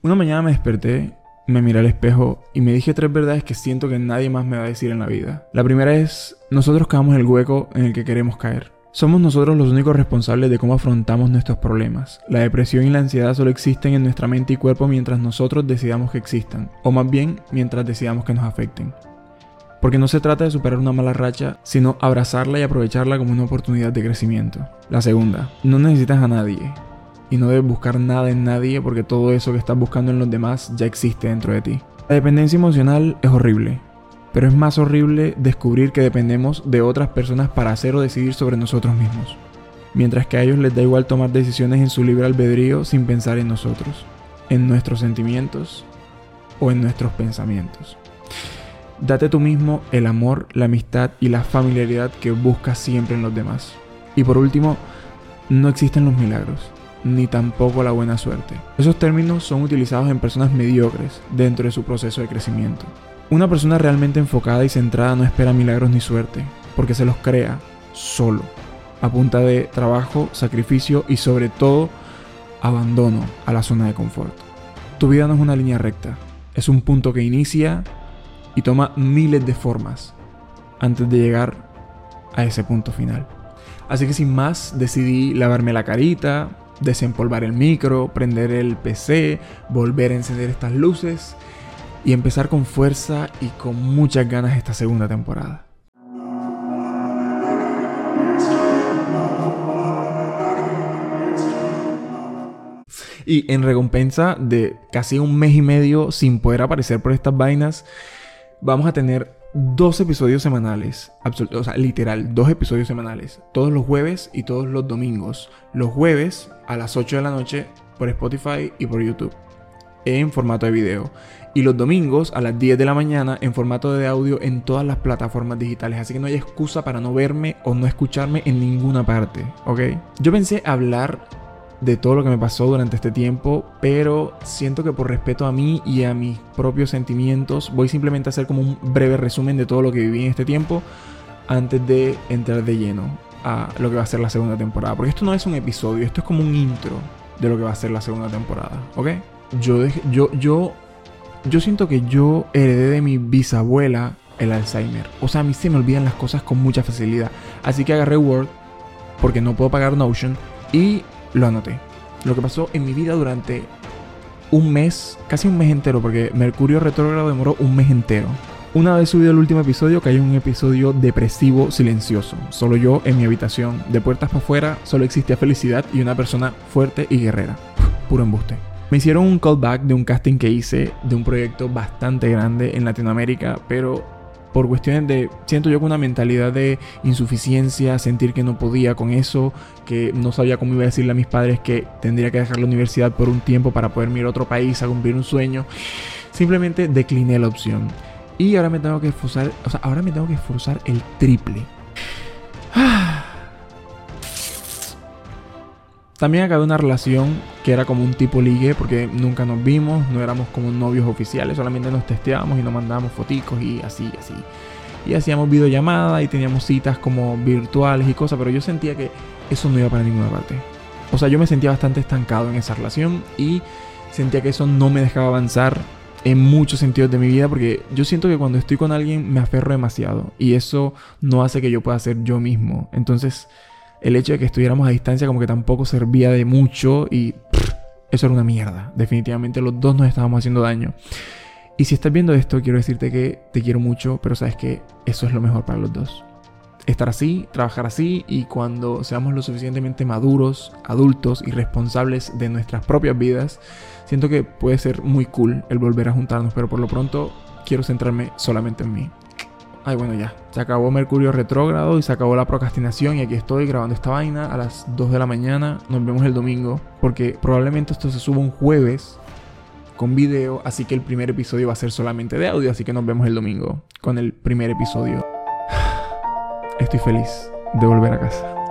Una mañana me desperté, me miré al espejo y me dije tres verdades que siento que nadie más me va a decir en la vida. La primera es, nosotros caemos en el hueco en el que queremos caer. Somos nosotros los únicos responsables de cómo afrontamos nuestros problemas. La depresión y la ansiedad solo existen en nuestra mente y cuerpo mientras nosotros decidamos que existan, o más bien mientras decidamos que nos afecten. Porque no se trata de superar una mala racha, sino abrazarla y aprovecharla como una oportunidad de crecimiento. La segunda, no necesitas a nadie. Y no debes buscar nada en nadie porque todo eso que estás buscando en los demás ya existe dentro de ti. La dependencia emocional es horrible, pero es más horrible descubrir que dependemos de otras personas para hacer o decidir sobre nosotros mismos, mientras que a ellos les da igual tomar decisiones en su libre albedrío sin pensar en nosotros, en nuestros sentimientos o en nuestros pensamientos. Date tú mismo el amor, la amistad y la familiaridad que buscas siempre en los demás. Y por último, no existen los milagros, ni tampoco la buena suerte. Esos términos son utilizados en personas mediocres dentro de su proceso de crecimiento. Una persona realmente enfocada y centrada no espera milagros ni suerte, porque se los crea solo, a punta de trabajo, sacrificio y sobre todo abandono a la zona de confort. Tu vida no es una línea recta, es un punto que inicia y toma miles de formas antes de llegar a ese punto final. Así que sin más decidí lavarme la carita, desempolvar el micro, prender el PC, volver a encender estas luces y empezar con fuerza y con muchas ganas esta segunda temporada. Y en recompensa de casi un mes y medio sin poder aparecer por estas vainas, vamos a tener dos episodios semanales. O sea, literal, dos episodios semanales. Todos los jueves y todos los domingos. Los jueves a las 8 de la noche por Spotify y por YouTube. En formato de video. Y los domingos a las 10 de la mañana en formato de audio en todas las plataformas digitales. Así que no hay excusa para no verme o no escucharme en ninguna parte. ¿Ok? Yo pensé hablar de todo lo que me pasó durante este tiempo, pero siento que por respeto a mí y a mis propios sentimientos, voy simplemente a hacer como un breve resumen de todo lo que viví en este tiempo antes de entrar de lleno a lo que va a ser la segunda temporada. Porque esto no es un episodio, esto es como un intro de lo que va a ser la segunda temporada, ¿ok? Yo, yo, yo, yo siento que yo heredé de mi bisabuela el Alzheimer. O sea, a mí se me olvidan las cosas con mucha facilidad. Así que agarré Word, porque no puedo pagar Notion, y lo anoté. Lo que pasó en mi vida durante un mes, casi un mes entero, porque Mercurio retrógrado demoró un mes entero. Una vez subido el último episodio, cayó un episodio depresivo, silencioso. Solo yo en mi habitación, de puertas para afuera, solo existía felicidad y una persona fuerte y guerrera. Puro embuste. Me hicieron un callback de un casting que hice de un proyecto bastante grande en Latinoamérica, pero por cuestiones de, siento yo con una mentalidad de insuficiencia, sentir que no podía con eso, que no sabía cómo iba a decirle a mis padres que tendría que dejar la universidad por un tiempo para poder ir a otro país a cumplir un sueño. Simplemente decliné la opción. Y ahora me tengo que esforzar, o sea, ahora me tengo que esforzar el triple. Ah. También acabé una relación que era como un tipo ligue porque nunca nos vimos, no éramos como novios oficiales, solamente nos testeábamos y nos mandábamos foticos y así, así. Y hacíamos videollamadas y teníamos citas como virtuales y cosas, pero yo sentía que eso no iba para ninguna parte. O sea, yo me sentía bastante estancado en esa relación y sentía que eso no me dejaba avanzar en muchos sentidos de mi vida porque yo siento que cuando estoy con alguien me aferro demasiado y eso no hace que yo pueda ser yo mismo. Entonces el hecho de que estuviéramos a distancia como que tampoco servía de mucho y eso era una mierda. Definitivamente los dos nos estábamos haciendo daño. Y si estás viendo esto, quiero decirte que te quiero mucho, pero sabes que eso es lo mejor para los dos. Estar así, trabajar así y cuando seamos lo suficientemente maduros, adultos y responsables de nuestras propias vidas, siento que puede ser muy cool el volver a juntarnos, pero por lo pronto quiero centrarme solamente en mí. Ay, bueno, ya. Se acabó Mercurio retrógrado y se acabó la procrastinación. Y aquí estoy grabando esta vaina a las 2 de la mañana. Nos vemos el domingo. Porque probablemente esto se suba un jueves con video. Así que el primer episodio va a ser solamente de audio. Así que nos vemos el domingo con el primer episodio. Estoy feliz de volver a casa.